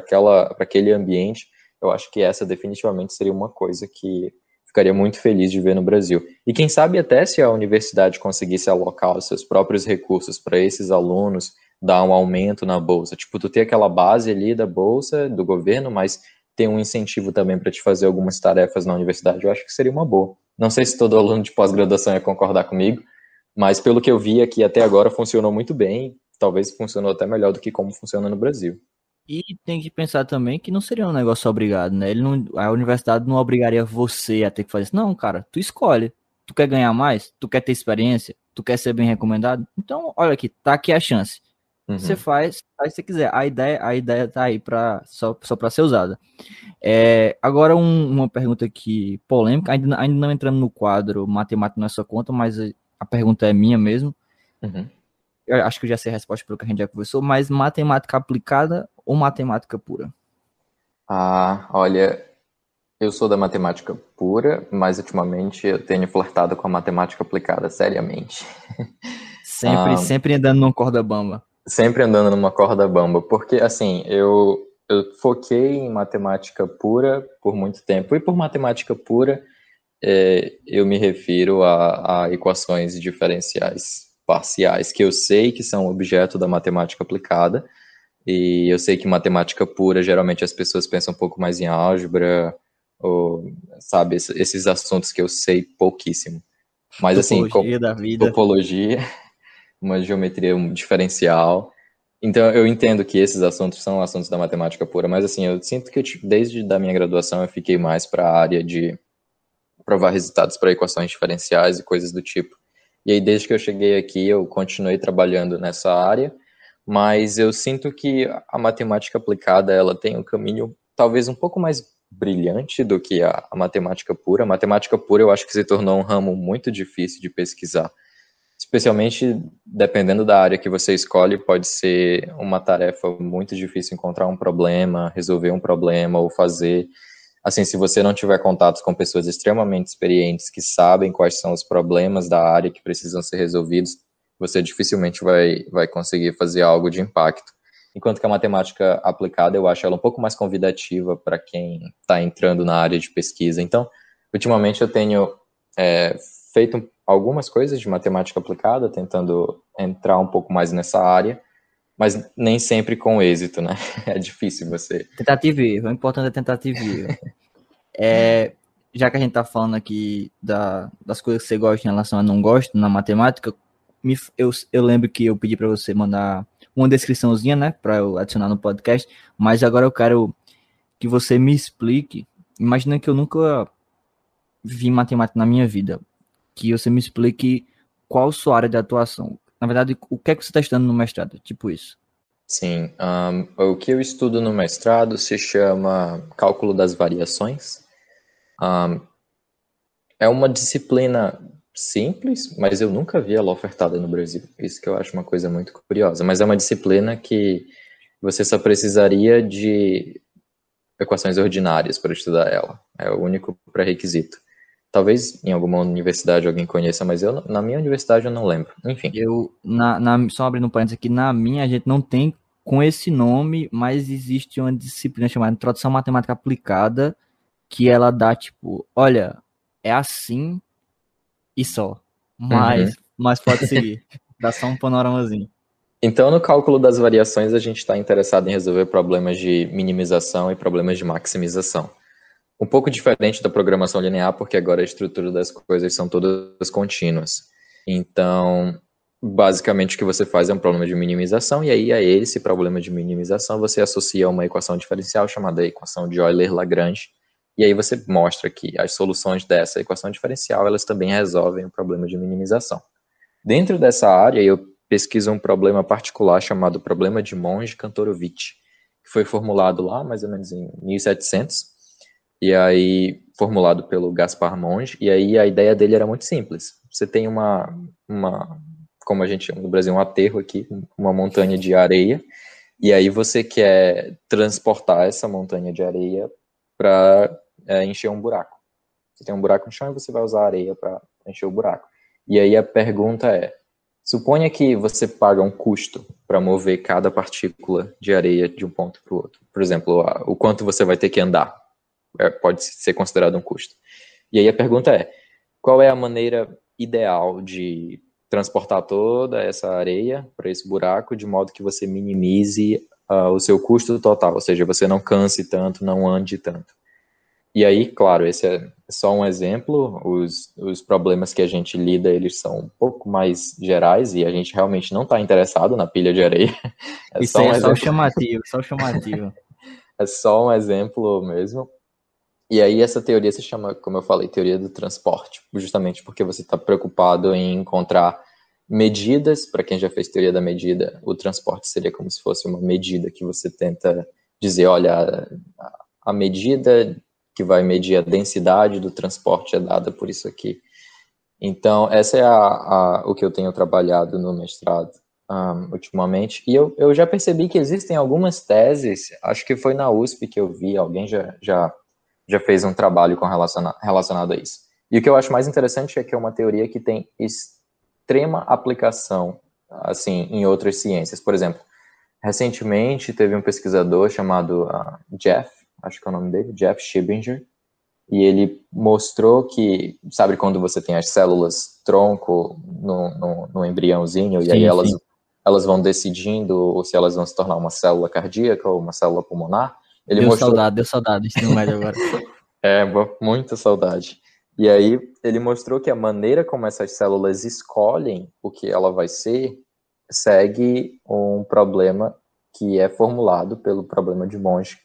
aquele ambiente, eu acho que essa definitivamente seria uma coisa que ficaria muito feliz de ver no Brasil. E quem sabe até se a universidade conseguisse alocar os seus próprios recursos para esses alunos, dar um aumento na bolsa. Tipo, tu ter aquela base ali da bolsa do governo, mas ter um incentivo também para te fazer algumas tarefas na universidade, eu acho que seria uma boa. Não sei se todo aluno de pós-graduação ia concordar comigo, mas pelo que eu vi aqui até agora funcionou muito bem, talvez funcionou até melhor do que como funciona no Brasil. E tem que pensar também que não seria um negócio obrigado, né? Ele não, a universidade não obrigaria você a ter que fazer isso. Não, cara, tu escolhe. Tu quer ganhar mais? Tu quer ter experiência? Tu quer ser bem recomendado? Então, olha aqui, tá aqui a chance. Uhum. Você faz, faz se você quiser. A ideia, a ideia tá aí pra, só, só para ser usada. É, agora, um, uma pergunta aqui polêmica, ainda, ainda não entrando no quadro matemática nessa conta, mas a pergunta é minha mesmo. Uhum. Eu acho que eu já sei a resposta pelo que a gente já conversou, mas matemática aplicada ou matemática pura? Ah, olha, eu sou da matemática pura, mas ultimamente eu tenho flertado com a matemática aplicada seriamente. Sempre, ah, sempre andando numa corda bamba. Sempre andando numa corda bamba, porque assim, eu, eu foquei em matemática pura por muito tempo, e por matemática pura é, eu me refiro a, a, equações diferenciais parciais, que eu sei que são objeto da matemática aplicada, e eu sei que matemática pura, geralmente as pessoas pensam um pouco mais em álgebra, ou, sabe, esses assuntos que eu sei pouquíssimo. Mas topologia assim, da vida. topologia, uma geometria um diferencial, Então, eu entendo que esses assuntos são assuntos da matemática pura, mas assim, eu sinto que eu, desde da minha graduação eu fiquei mais para a área de provar resultados para equações diferenciais e coisas do tipo. E aí, desde que eu cheguei aqui, eu continuei trabalhando nessa área, mas eu sinto que a matemática aplicada, ela tem um caminho talvez um pouco mais brilhante do que a, a matemática pura. A matemática pura eu acho que se tornou um ramo muito difícil de pesquisar especialmente dependendo da área que você escolhe, pode ser uma tarefa muito difícil encontrar um problema, resolver um problema ou fazer. Assim, se você não tiver contatos com pessoas extremamente experientes que sabem quais são os problemas da área que precisam ser resolvidos, você dificilmente vai, vai conseguir fazer algo de impacto. Enquanto que a matemática aplicada, eu acho ela um pouco mais convidativa para quem está entrando na área de pesquisa. Então, ultimamente eu tenho é, feito algumas coisas de matemática aplicada, tentando entrar um pouco mais nessa área, mas nem sempre com êxito, né? É difícil você. Tentativa e erro, o importante é tentativa e erro. é, já que a gente está falando aqui da, das coisas que você gosta em relação a não gosto na matemática, me, eu, eu lembro que eu pedi para você mandar uma descriçãozinha, né, para eu adicionar no podcast, mas agora eu quero que você me explique. Imagina que eu nunca vi matemática na minha vida que você me explique qual sua área de atuação. Na verdade, o que é que você está estudando no mestrado? Tipo isso. Sim, um, o que eu estudo no mestrado se chama cálculo das variações. Um, é uma disciplina simples, mas eu nunca vi ela ofertada no Brasil. Isso que eu acho uma coisa muito curiosa. Mas é uma disciplina que você só precisaria de equações ordinárias para estudar ela. É o único pré-requisito. Talvez em alguma universidade alguém conheça, mas eu na minha universidade eu não lembro. Enfim. Eu, na, na, só abrindo um parênteses aqui, na minha a gente não tem com esse nome, mas existe uma disciplina chamada Introdução Matemática Aplicada, que ela dá tipo, olha, é assim e só. Mas, uhum. mas pode seguir. dá só um panoramazinho. Então, no cálculo das variações, a gente está interessado em resolver problemas de minimização e problemas de maximização um pouco diferente da programação linear, porque agora a estrutura das coisas são todas contínuas. Então, basicamente o que você faz é um problema de minimização, e aí a esse problema de minimização você associa uma equação diferencial chamada equação de Euler-Lagrange, e aí você mostra que as soluções dessa equação diferencial, elas também resolvem o problema de minimização. Dentro dessa área, eu pesquiso um problema particular chamado problema de Monge-Kantorowicz, que foi formulado lá mais ou menos em 1700, e aí formulado pelo Gaspar Monge, e aí a ideia dele era muito simples. Você tem uma, uma como a gente chama no Brasil, um aterro aqui, uma montanha de areia, e aí você quer transportar essa montanha de areia para é, encher um buraco. Você tem um buraco no chão e você vai usar areia para encher o buraco. E aí a pergunta é: suponha que você paga um custo para mover cada partícula de areia de um ponto para o outro. Por exemplo, o quanto você vai ter que andar é, pode ser considerado um custo. E aí a pergunta é: qual é a maneira ideal de transportar toda essa areia para esse buraco de modo que você minimize uh, o seu custo total, ou seja, você não canse tanto, não ande tanto. E aí, claro, esse é só um exemplo, os, os problemas que a gente lida, eles são um pouco mais gerais e a gente realmente não está interessado na pilha de areia. É Isso só um é exemplo. só chamativo, só chamativo. é só um exemplo mesmo, e aí essa teoria se chama, como eu falei, teoria do transporte, justamente porque você está preocupado em encontrar medidas, para quem já fez teoria da medida, o transporte seria como se fosse uma medida que você tenta dizer, olha, a medida que vai medir a densidade do transporte é dada por isso aqui. Então, essa é a, a o que eu tenho trabalhado no mestrado um, ultimamente. E eu, eu já percebi que existem algumas teses, acho que foi na USP que eu vi, alguém já, já já fez um trabalho com relaciona, relacionado a isso. E o que eu acho mais interessante é que é uma teoria que tem extrema aplicação, assim, em outras ciências. Por exemplo, recentemente teve um pesquisador chamado uh, Jeff, acho que é o nome dele, Jeff Schibinger, e ele mostrou que, sabe quando você tem as células tronco no, no, no embriãozinho, sim, e aí elas, elas vão decidindo se elas vão se tornar uma célula cardíaca ou uma célula pulmonar, ele deu mostrou... saudade, deu saudade, ensino médio agora. é, muita saudade. E aí ele mostrou que a maneira como essas células escolhem o que ela vai ser segue um problema que é formulado pelo problema de Monge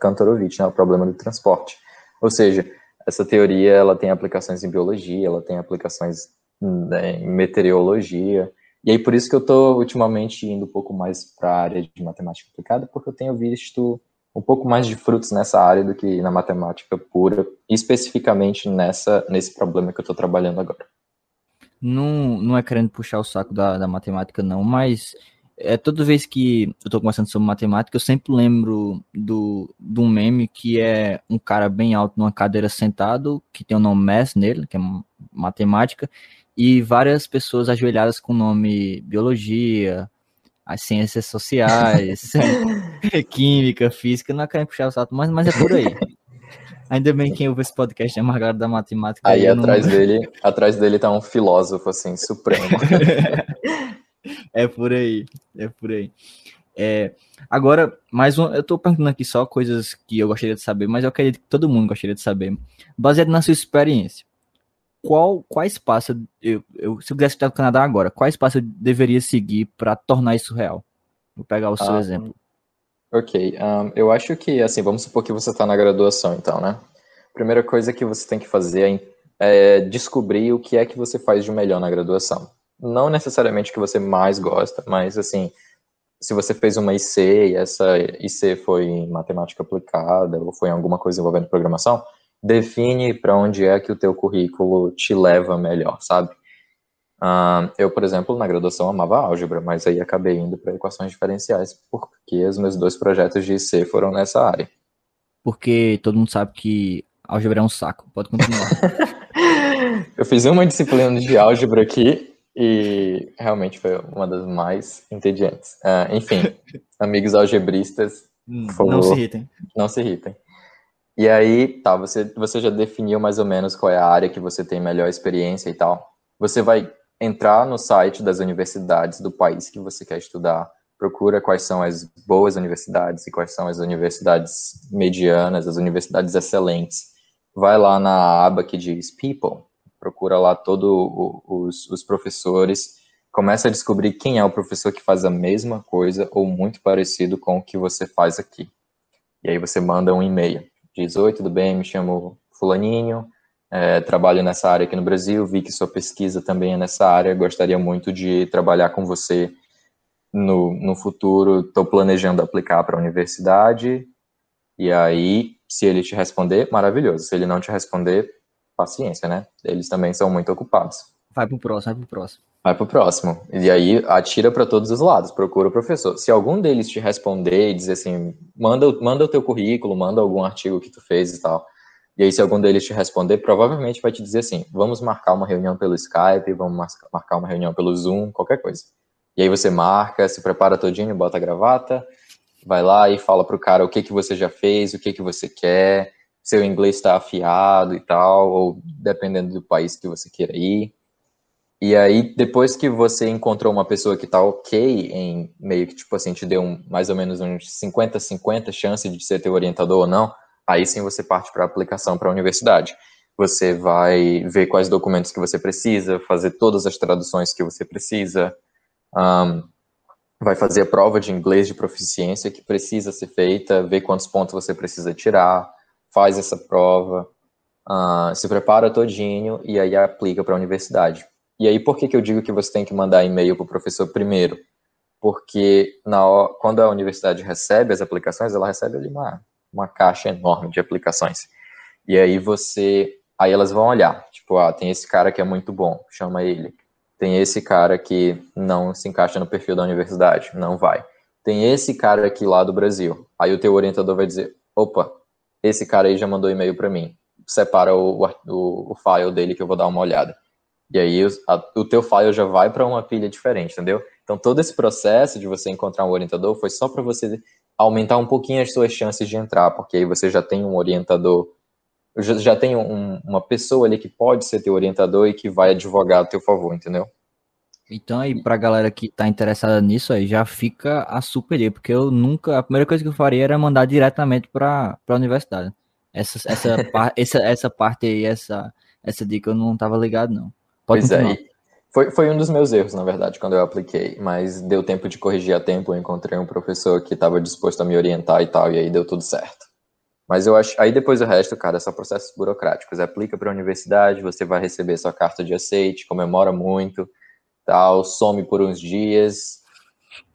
Kantorovich, né, o problema do transporte. Ou seja, essa teoria ela tem aplicações em biologia, ela tem aplicações né, em meteorologia, e aí por isso que eu estou ultimamente indo um pouco mais para a área de matemática aplicada, porque eu tenho visto um pouco mais de frutos nessa área do que na matemática pura, especificamente nessa nesse problema que eu estou trabalhando agora. Não, não é querendo puxar o saco da, da matemática, não, mas é, toda vez que eu estou conversando sobre matemática, eu sempre lembro do, do um meme que é um cara bem alto numa cadeira sentado, que tem o nome Mass nele, que é matemática, e várias pessoas ajoelhadas com o nome biologia, as ciências sociais, química, física, não é querendo puxar o saco, mas, mas é por aí. Ainda bem que quem ouve esse podcast é Margarida da Matemática. Aí atrás não... dele, atrás dele tá um filósofo assim supremo. é por aí, é por aí. É, agora, mais um, eu tô perguntando aqui só coisas que eu gostaria de saber, mas eu acredito que todo mundo gostaria de saber. Baseado na sua experiência, qual, quais passos, eu, eu, se eu quisesse estar no Canadá agora, quais passos eu deveria seguir para tornar isso real? Vou pegar o seu ah, exemplo. Ok, um, eu acho que, assim, vamos supor que você está na graduação, então, né? Primeira coisa que você tem que fazer é, é descobrir o que é que você faz de melhor na graduação não necessariamente o que você mais gosta, mas assim, se você fez uma IC e essa IC foi em matemática aplicada ou foi em alguma coisa envolvendo programação, define para onde é que o teu currículo te leva melhor, sabe? Uh, eu, por exemplo, na graduação amava álgebra, mas aí acabei indo para equações diferenciais, porque os meus dois projetos de IC foram nessa área. Porque todo mundo sabe que álgebra é um saco. Pode continuar. eu fiz uma disciplina de álgebra aqui e realmente foi uma das mais entediantes. Uh, enfim, amigos algebristas. Hum, não se irritem. Não se irritem. E aí, tá, você, você já definiu mais ou menos qual é a área que você tem melhor experiência e tal. Você vai entrar no site das universidades do país que você quer estudar, procura quais são as boas universidades e quais são as universidades medianas, as universidades excelentes. Vai lá na aba que diz People, procura lá todos os, os professores, começa a descobrir quem é o professor que faz a mesma coisa ou muito parecido com o que você faz aqui. E aí você manda um e-mail, diz, oi, tudo bem, me chamo fulaninho, é, trabalho nessa área aqui no Brasil, vi que sua pesquisa também é nessa área, gostaria muito de trabalhar com você no, no futuro, estou planejando aplicar para a universidade, e aí, se ele te responder, maravilhoso, se ele não te responder, paciência, né? Eles também são muito ocupados. Vai pro próximo, vai pro próximo. Vai pro próximo. E aí atira para todos os lados, procura o professor. Se algum deles te responder e dizer assim, manda, manda o teu currículo, manda algum artigo que tu fez e tal. E aí, se algum deles te responder, provavelmente vai te dizer assim: vamos marcar uma reunião pelo Skype, vamos marcar uma reunião pelo Zoom, qualquer coisa. E aí você marca, se prepara todinho, bota a gravata, vai lá e fala pro cara o que que você já fez, o que que você quer, seu inglês está afiado e tal, ou dependendo do país que você queira ir. E aí, depois que você encontrou uma pessoa que tá ok em meio que, tipo assim, te deu um, mais ou menos uns 50-50 chance de ser teu orientador ou não, aí sim você parte para a aplicação para a universidade. Você vai ver quais documentos que você precisa, fazer todas as traduções que você precisa, um, vai fazer a prova de inglês de proficiência que precisa ser feita, ver quantos pontos você precisa tirar, faz essa prova, uh, se prepara todinho e aí aplica para a universidade. E aí, por que, que eu digo que você tem que mandar e-mail para o professor primeiro? Porque na, quando a universidade recebe as aplicações, ela recebe ali uma, uma caixa enorme de aplicações. E aí você. Aí elas vão olhar, tipo, ah, tem esse cara que é muito bom, chama ele. Tem esse cara que não se encaixa no perfil da universidade, não vai. Tem esse cara aqui lá do Brasil. Aí o teu orientador vai dizer, opa, esse cara aí já mandou e-mail para mim. Separa o, o, o, file dele que eu vou dar uma olhada. E aí a, o teu file já vai para uma pilha diferente, entendeu? Então todo esse processo de você encontrar um orientador foi só para você aumentar um pouquinho as suas chances de entrar, porque aí você já tem um orientador, já, já tem um, uma pessoa ali que pode ser teu orientador e que vai advogar a teu favor, entendeu? Então aí, pra galera que tá interessada nisso aí, já fica a super porque eu nunca, a primeira coisa que eu faria era mandar diretamente pra, pra universidade. Essa, essa, essa, essa parte aí, essa, essa dica eu não tava ligado, não. Pode pois é, continuar. Foi, foi um dos meus erros, na verdade, quando eu apliquei, mas deu tempo de corrigir a tempo. Eu encontrei um professor que estava disposto a me orientar e tal, e aí deu tudo certo. Mas eu acho. Aí depois o resto, cara, são processos burocráticos. Aplica para a universidade, você vai receber sua carta de aceite, comemora muito, tal, some por uns dias,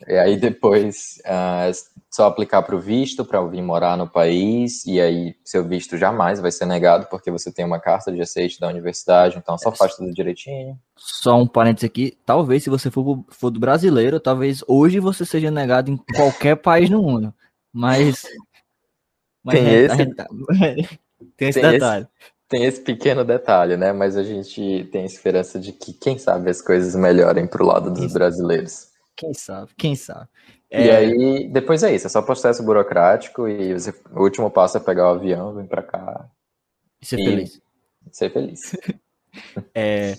e aí depois uh, só aplicar para o visto para vir morar no país, e aí seu visto jamais vai ser negado porque você tem uma carta de aceite da universidade, então só faz tudo direitinho. Só um parênteses aqui, talvez se você for, for do brasileiro, talvez hoje você seja negado em qualquer país no mundo, mas... mas tem, esse, gente, tem esse tem detalhe. Esse, tem esse pequeno detalhe, né? Mas a gente tem esperança de que, quem sabe, as coisas melhorem para o lado dos brasileiros. Quem sabe, quem sabe. É... E aí, depois é isso, é só processo burocrático e você, o último passo é pegar o avião, vir para cá. E ser e feliz. Ser feliz. é,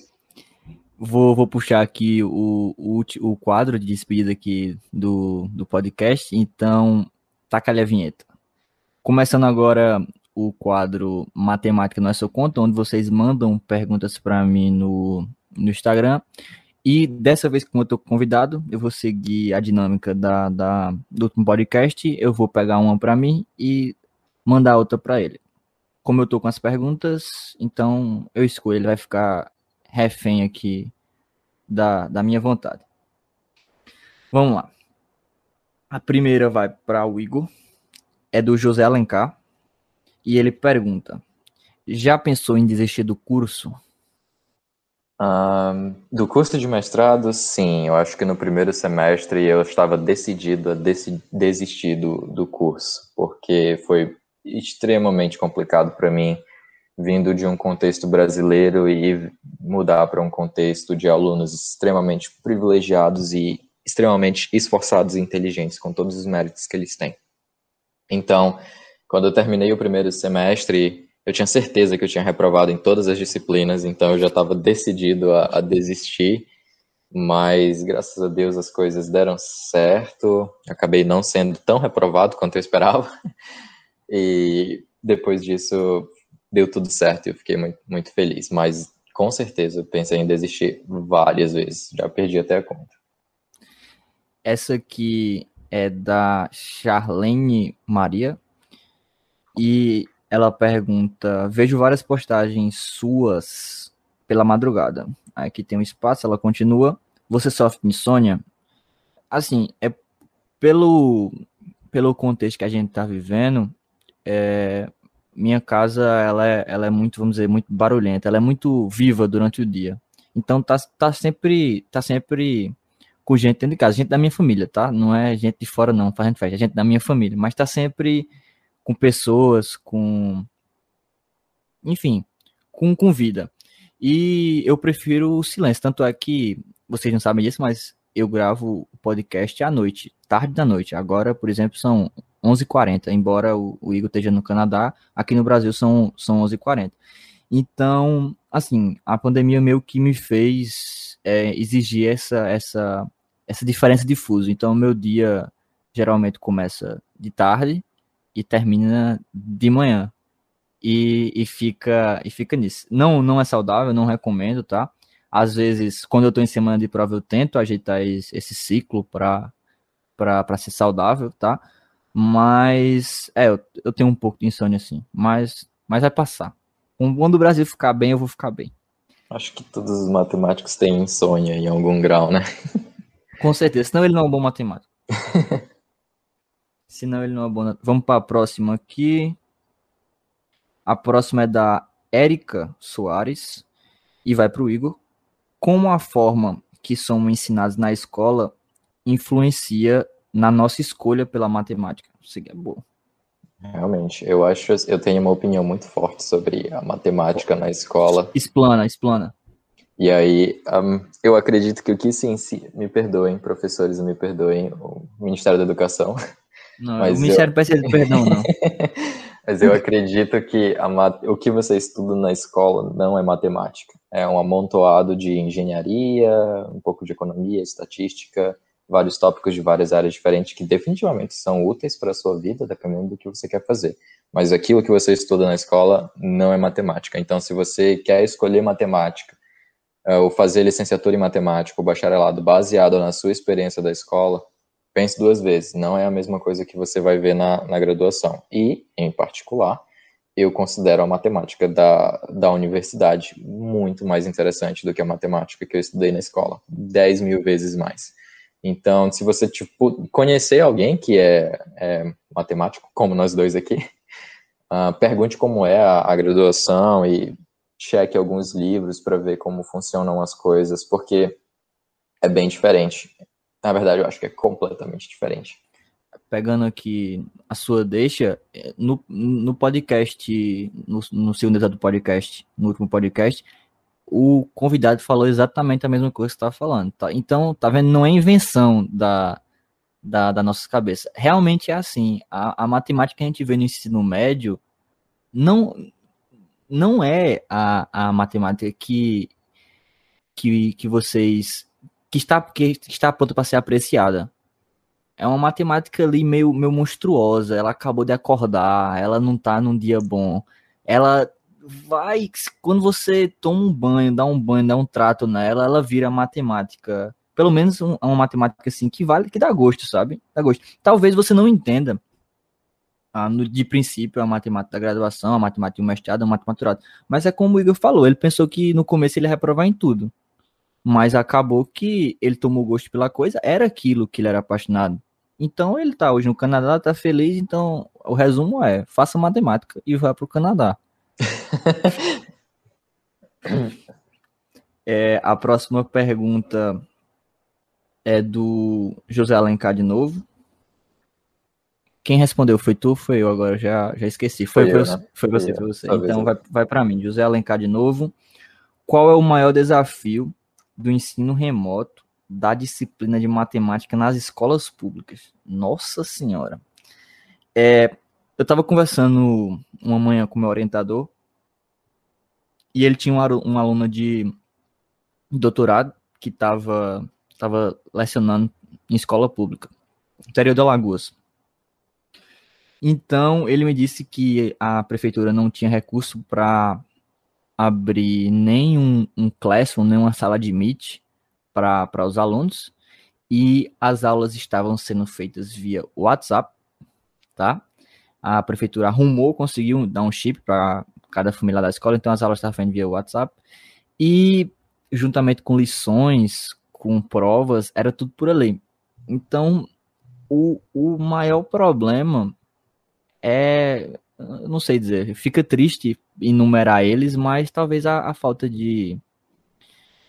vou, vou puxar aqui o, o, o quadro de despedida aqui do, do podcast, então taca ali a vinheta. Começando agora o quadro Matemática Não é Seu Conta, onde vocês mandam perguntas para mim no, no Instagram e dessa vez, como eu estou convidado, eu vou seguir a dinâmica da, da, do último podcast. Eu vou pegar uma para mim e mandar outra para ele. Como eu estou com as perguntas, então eu escolho. Ele vai ficar refém aqui da, da minha vontade. Vamos lá. A primeira vai para o Igor. É do José Alencar. E ele pergunta: Já pensou em desistir do curso? Um, do curso de mestrado, sim. Eu acho que no primeiro semestre eu estava decidido a desistir do, do curso, porque foi extremamente complicado para mim, vindo de um contexto brasileiro e mudar para um contexto de alunos extremamente privilegiados e extremamente esforçados e inteligentes, com todos os méritos que eles têm. Então, quando eu terminei o primeiro semestre, eu tinha certeza que eu tinha reprovado em todas as disciplinas, então eu já estava decidido a, a, desistir, mas graças a Deus as coisas deram certo, acabei não sendo tão reprovado quanto eu esperava, e depois disso deu tudo certo e eu fiquei muito, muito feliz, mas com certeza eu pensei em desistir várias vezes, já perdi até a conta. Essa aqui é da Charlene Maria, e ela pergunta: Vejo várias postagens suas pela madrugada. Aqui tem um espaço, ela continua. Você sofre de insônia? Assim, é pelo, pelo contexto que a gente está vivendo, é, minha casa ela é, ela é muito, vamos dizer, muito barulhenta, ela é muito viva durante o dia. Então tá, tá sempre tá sempre com gente dentro de casa, gente da minha família, tá? Não é gente de fora não, fazendo festa, é gente da minha família, mas tá sempre com pessoas, com. Enfim, com, com vida. E eu prefiro o silêncio. Tanto é que vocês não sabem disso, mas eu gravo o podcast à noite, tarde da noite. Agora, por exemplo, são 11h40, embora o, o Igor esteja no Canadá, aqui no Brasil são, são 11h40. Então, assim, a pandemia meio que me fez é, exigir essa, essa, essa diferença de fuso. Então, meu dia geralmente começa de tarde e termina de manhã. E, e, fica e fica nisso. Não, não é saudável, não recomendo, tá? Às vezes, quando eu tô em semana de prova, eu tento ajeitar esse, esse ciclo para para ser saudável, tá? Mas é, eu, eu tenho um pouco de insônia assim, mas mas vai passar. Quando o Brasil ficar bem, eu vou ficar bem. Acho que todos os matemáticos têm insônia em algum grau, né? Com certeza, senão ele não é um bom matemático. Senão ele não abona. Vamos para a próxima aqui. A próxima é da Érica Soares e vai para o Igor. Como a forma que somos ensinados na escola influencia na nossa escolha pela matemática? Isso é boa. Realmente, eu acho, eu tenho uma opinião muito forte sobre a matemática na escola. Explana, explana. E aí, um, eu acredito que o que se ensina, me perdoem, professores, me perdoem, o Ministério da Educação, não, Mas o Ministério eu... do Perdão, não. Mas eu acredito que a, o que você estuda na escola não é matemática. É um amontoado de engenharia, um pouco de economia, estatística, vários tópicos de várias áreas diferentes que definitivamente são úteis para a sua vida, dependendo do que você quer fazer. Mas aquilo que você estuda na escola não é matemática. Então, se você quer escolher matemática uh, ou fazer licenciatura em matemática ou bacharelado baseado na sua experiência da escola, pense duas vezes. Não é a mesma coisa que você vai ver na, na graduação. E, em particular, eu considero a matemática da, da universidade muito mais interessante do que a matemática que eu estudei na escola. Dez mil vezes mais. Então, se você tipo, conhecer alguém que é, é matemático, como nós dois aqui, uh, pergunte como é a, a graduação e cheque alguns livros para ver como funcionam as coisas, porque é bem diferente. Na verdade, eu acho que é completamente diferente. Pegando aqui a sua deixa, no, no podcast, no, no segundo do podcast, no último podcast, o convidado falou exatamente a mesma coisa que você estava falando. Tá? Então, tá vendo? Não é invenção da, da, da nossa cabeça. Realmente é assim. A, a matemática que a gente vê no ensino médio não, não é a, a matemática que, que, que vocês. Que está, que está pronta para ser apreciada. É uma matemática ali meio, meio monstruosa. Ela acabou de acordar, ela não está num dia bom. Ela vai, quando você toma um banho, dá um banho, dá um trato nela, ela vira matemática. Pelo menos um, uma matemática assim que vale, que dá gosto, sabe? Dá gosto. Talvez você não entenda ah, no, de princípio a matemática da graduação, a matemática do mestrado, a matemática Mas é como o Igor falou, ele pensou que no começo ele ia reprovar em tudo. Mas acabou que ele tomou gosto pela coisa, era aquilo que ele era apaixonado. Então ele tá hoje no Canadá, tá feliz, então o resumo é, faça matemática e vá para o Canadá. é, a próxima pergunta é do José Alencar de novo. Quem respondeu foi tu, foi eu agora, já, já esqueci. Foi, foi, eu, né? foi você, foi você. Talvez então vai, vai para mim. José Alencar de novo. Qual é o maior desafio do ensino remoto da disciplina de matemática nas escolas públicas? Nossa Senhora. É, eu estava conversando uma manhã com meu orientador e ele tinha uma, aluna de doutorado que estava tava lecionando em escola pública, interior de Alagoas. Então, ele me disse que a prefeitura não tinha recurso para abrir nem um, um classroom, nem uma sala de meet para os alunos, e as aulas estavam sendo feitas via WhatsApp, tá? A prefeitura arrumou, conseguiu dar um chip para cada família da escola, então as aulas estavam feitas via WhatsApp. E juntamente com lições, com provas, era tudo por ali. Então, o, o maior problema é, não sei dizer, fica triste enumerar eles, mas talvez a, a falta de,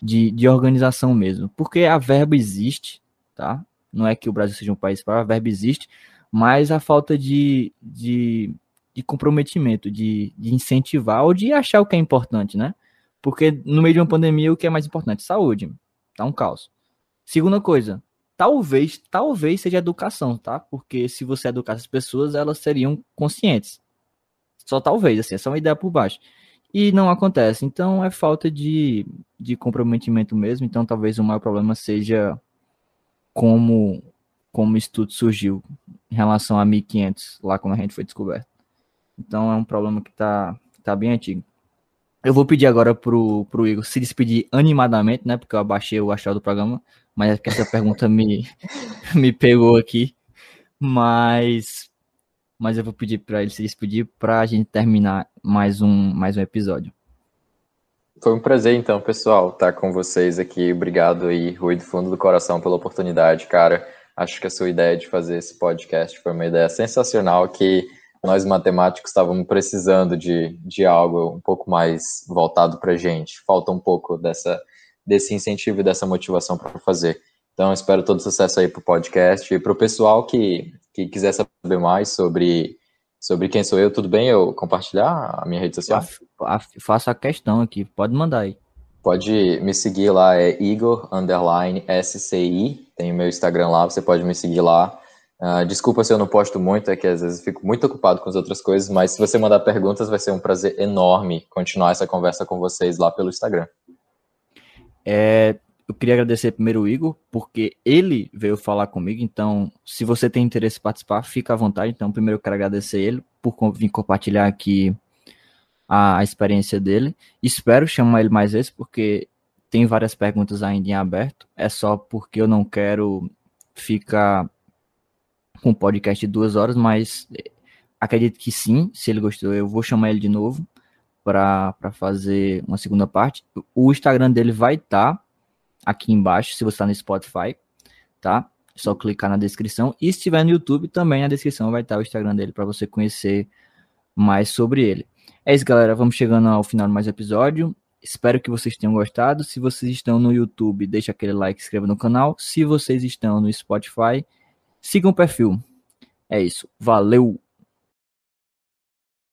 de, de, organização mesmo. Porque a verba existe, tá? Não é que o Brasil seja um país para a verba existe, mas a falta de, de de comprometimento, de, de incentivar ou de achar o que é importante, né? Porque no meio de uma pandemia, o que é mais importante? Saúde. Tá um caos. Segunda coisa, talvez, talvez seja educação, tá? Porque se você educasse as pessoas, elas seriam conscientes. Só talvez, assim, é só uma ideia por baixo. E não acontece. Então é falta de, de comprometimento mesmo. Então talvez o maior problema seja como, como estudo surgiu em relação a 1500, lá quando a gente foi descoberto. Então é um problema que tá, tá bem antigo. Eu vou pedir agora pro, pro Igor se despedir animadamente, né? Porque eu abaixei o achado do programa, mas é que essa pergunta me, me pegou aqui. Mas, mas eu vou pedir para ele se despedir para a gente terminar mais um, mais um episódio. Foi um prazer, então, pessoal, estar com vocês aqui. Obrigado aí, Rui, do fundo do coração, pela oportunidade, cara. Acho que a sua ideia de fazer esse podcast foi uma ideia sensacional que nós matemáticos estávamos precisando de, de algo um pouco mais voltado para gente. Falta um pouco dessa, desse incentivo e dessa motivação para fazer. Então, espero todo sucesso aí para o podcast. E para o pessoal que, que quiser saber mais sobre, sobre quem sou eu, tudo bem eu compartilhar a minha rede social? Faça a questão aqui, pode mandar aí. Pode me seguir lá, é Igor Underline SCI, tem o meu Instagram lá, você pode me seguir lá. Uh, desculpa se eu não posto muito, é que às vezes fico muito ocupado com as outras coisas, mas se você mandar perguntas, vai ser um prazer enorme continuar essa conversa com vocês lá pelo Instagram. É, eu queria agradecer primeiro o Igor, porque ele veio falar comigo, então, se você tem interesse em participar, fica à vontade. Então, primeiro eu quero agradecer ele por vir compartilhar aqui a, a experiência dele. Espero chamar ele mais vezes, porque tem várias perguntas ainda em aberto. É só porque eu não quero ficar com o podcast de duas horas, mas acredito que sim. Se ele gostou, eu vou chamar ele de novo para fazer uma segunda parte. O Instagram dele vai estar tá aqui embaixo, se você está no Spotify, tá? É só clicar na descrição. E se estiver no YouTube, também na descrição vai estar o Instagram dele para você conhecer mais sobre ele. É isso, galera. Vamos chegando ao final de mais episódio. Espero que vocês tenham gostado. Se vocês estão no YouTube, deixa aquele like, inscreva no canal. Se vocês estão no Spotify, sigam o perfil. É isso. Valeu!